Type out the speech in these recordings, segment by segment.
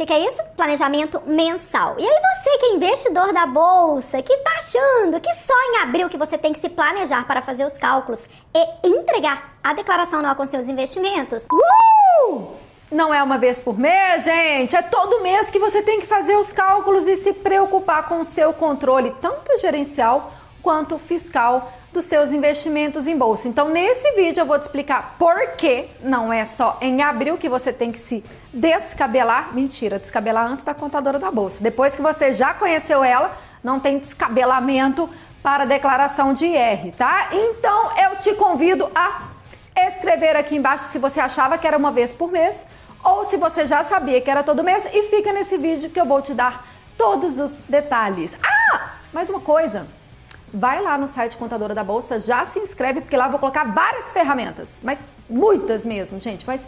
que, que, é isso? Planejamento mensal. E aí você que é investidor da bolsa, que tá achando que só em abril que você tem que se planejar para fazer os cálculos e entregar a declaração anual com seus investimentos. Uh! Não é uma vez por mês, gente, é todo mês que você tem que fazer os cálculos e se preocupar com o seu controle, tanto gerencial quanto fiscal dos seus investimentos em bolsa. Então, nesse vídeo eu vou te explicar por que não é só em abril que você tem que se descabelar. Mentira, descabelar antes da contadora da bolsa. Depois que você já conheceu ela, não tem descabelamento para declaração de IR, tá? Então, eu te convido a escrever aqui embaixo se você achava que era uma vez por mês ou se você já sabia que era todo mês e fica nesse vídeo que eu vou te dar todos os detalhes. Ah, mais uma coisa, vai lá no site Contadora da Bolsa, já se inscreve, porque lá eu vou colocar várias ferramentas, mas muitas mesmo, gente, mas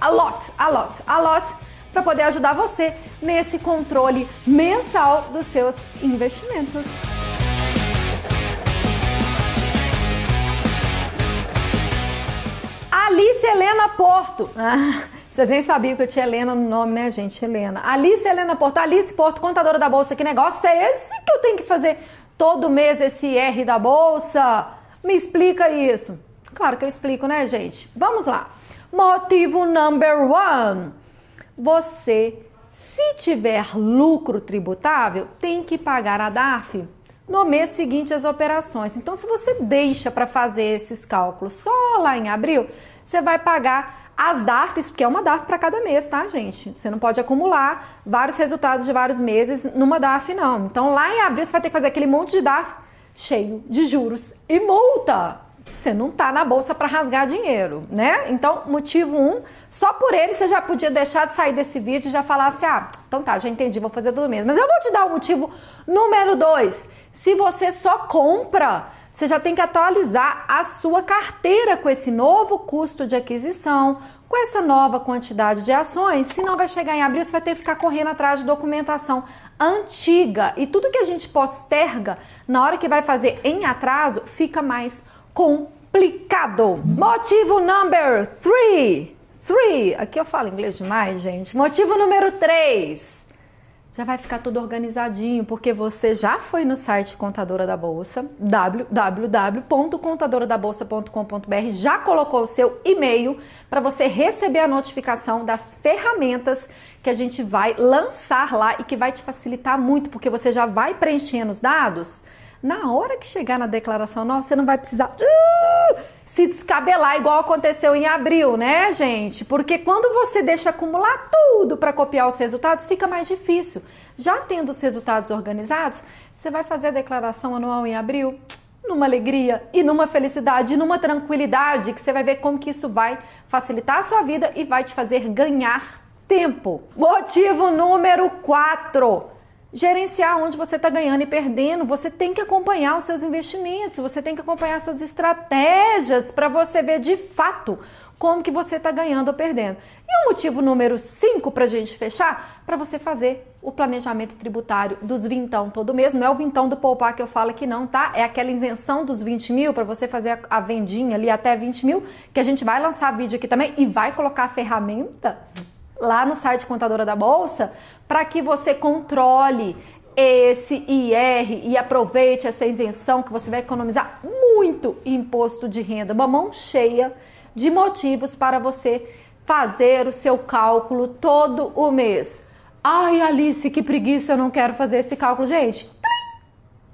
a lot, a lot, a lot, para poder ajudar você nesse controle mensal dos seus investimentos. Alice Helena Porto. Ah, vocês nem sabiam que eu tinha Helena no nome, né, gente? Helena. Alice Helena Porto. Alice Porto, contadora da Bolsa. Que negócio é esse que eu tenho que fazer todo mês esse R da bolsa? Me explica isso. Claro que eu explico, né, gente? Vamos lá. Motivo number one: você, se tiver lucro tributável, tem que pagar a DARF no mês seguinte às operações. Então, se você deixa para fazer esses cálculos só lá em abril, você vai pagar as DARFs, porque é uma DARF para cada mês, tá, gente? Você não pode acumular vários resultados de vários meses numa DARF, não. Então, lá em abril, você vai ter que fazer aquele monte de DARF cheio de juros e multa. Você não tá na bolsa para rasgar dinheiro, né? Então, motivo um, só por ele você já podia deixar de sair desse vídeo e já falar assim: ah, então tá, já entendi, vou fazer tudo mesmo. Mas eu vou te dar o motivo número dois. Se você só compra você já tem que atualizar a sua carteira com esse novo custo de aquisição, com essa nova quantidade de ações, senão vai chegar em abril, você vai ter que ficar correndo atrás de documentação antiga e tudo que a gente posterga na hora que vai fazer em atraso fica mais complicado. Motivo number three. Three. Aqui eu falo inglês demais, gente. Motivo número 3 já vai ficar tudo organizadinho, porque você já foi no site Contadora da Bolsa, www.contadoradabolaça.com.br, já colocou o seu e-mail para você receber a notificação das ferramentas que a gente vai lançar lá e que vai te facilitar muito, porque você já vai preenchendo os dados. Na hora que chegar na declaração, nossa, você não vai precisar uh, se descabelar igual aconteceu em abril, né, gente? Porque quando você deixa acumular tudo para copiar os resultados, fica mais difícil. Já tendo os resultados organizados, você vai fazer a declaração anual em abril numa alegria e numa felicidade e numa tranquilidade que você vai ver como que isso vai facilitar a sua vida e vai te fazer ganhar tempo. Motivo número 4 gerenciar onde você está ganhando e perdendo. Você tem que acompanhar os seus investimentos, você tem que acompanhar suas estratégias para você ver de fato como que você está ganhando ou perdendo. E o motivo número 5 para a gente fechar, para você fazer o planejamento tributário dos vintão todo mês. Não é o vintão do poupar que eu falo aqui não, tá? É aquela isenção dos 20 mil para você fazer a vendinha ali até 20 mil, que a gente vai lançar vídeo aqui também e vai colocar a ferramenta lá no site Contadora da Bolsa para que você controle esse IR e aproveite essa isenção que você vai economizar muito imposto de renda, uma mão cheia de motivos para você fazer o seu cálculo todo o mês. Ai, Alice, que preguiça, eu não quero fazer esse cálculo. Gente,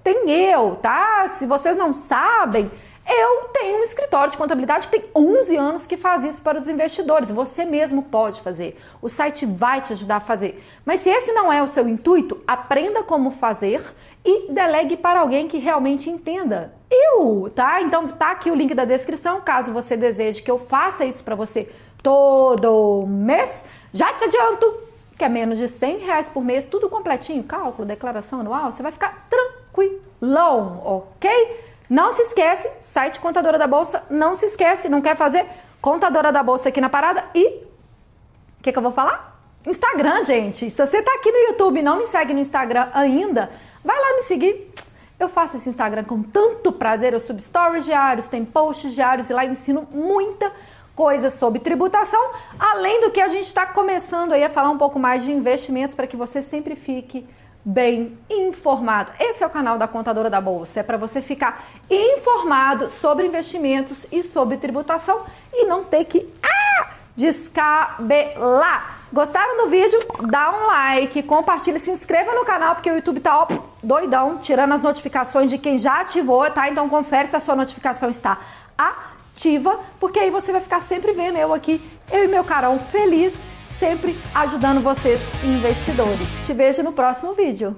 tem eu, tá? Se vocês não sabem, eu tenho um escritório de contabilidade que tem 11 anos que faz isso para os investidores. Você mesmo pode fazer. O site vai te ajudar a fazer. Mas se esse não é o seu intuito, aprenda como fazer e delegue para alguém que realmente entenda. Eu, tá? Então tá aqui o link da descrição, caso você deseje que eu faça isso para você todo mês. Já te adianto que é menos de 100 reais por mês, tudo completinho, cálculo, declaração anual, você vai ficar tranquilão, ok? Não se esquece, site Contadora da Bolsa, não se esquece, não quer fazer? Contadora da Bolsa aqui na parada e. O que, que eu vou falar? Instagram, gente. Se você tá aqui no YouTube e não me segue no Instagram ainda, vai lá me seguir. Eu faço esse Instagram com tanto prazer. Eu subo stories diários, tem posts diários e lá eu ensino muita coisas sobre tributação, além do que a gente está começando aí a falar um pouco mais de investimentos para que você sempre fique bem informado. Esse é o canal da Contadora da Bolsa, é para você ficar informado sobre investimentos e sobre tributação e não ter que ah, descabelar. Gostaram do vídeo? Dá um like, compartilha, se inscreva no canal porque o YouTube tá ó, doidão, tirando as notificações de quem já ativou, tá? Então confere se a sua notificação está ativa, porque aí você vai ficar sempre vendo eu aqui, eu e meu Carol feliz sempre ajudando vocês, investidores. Te vejo no próximo vídeo.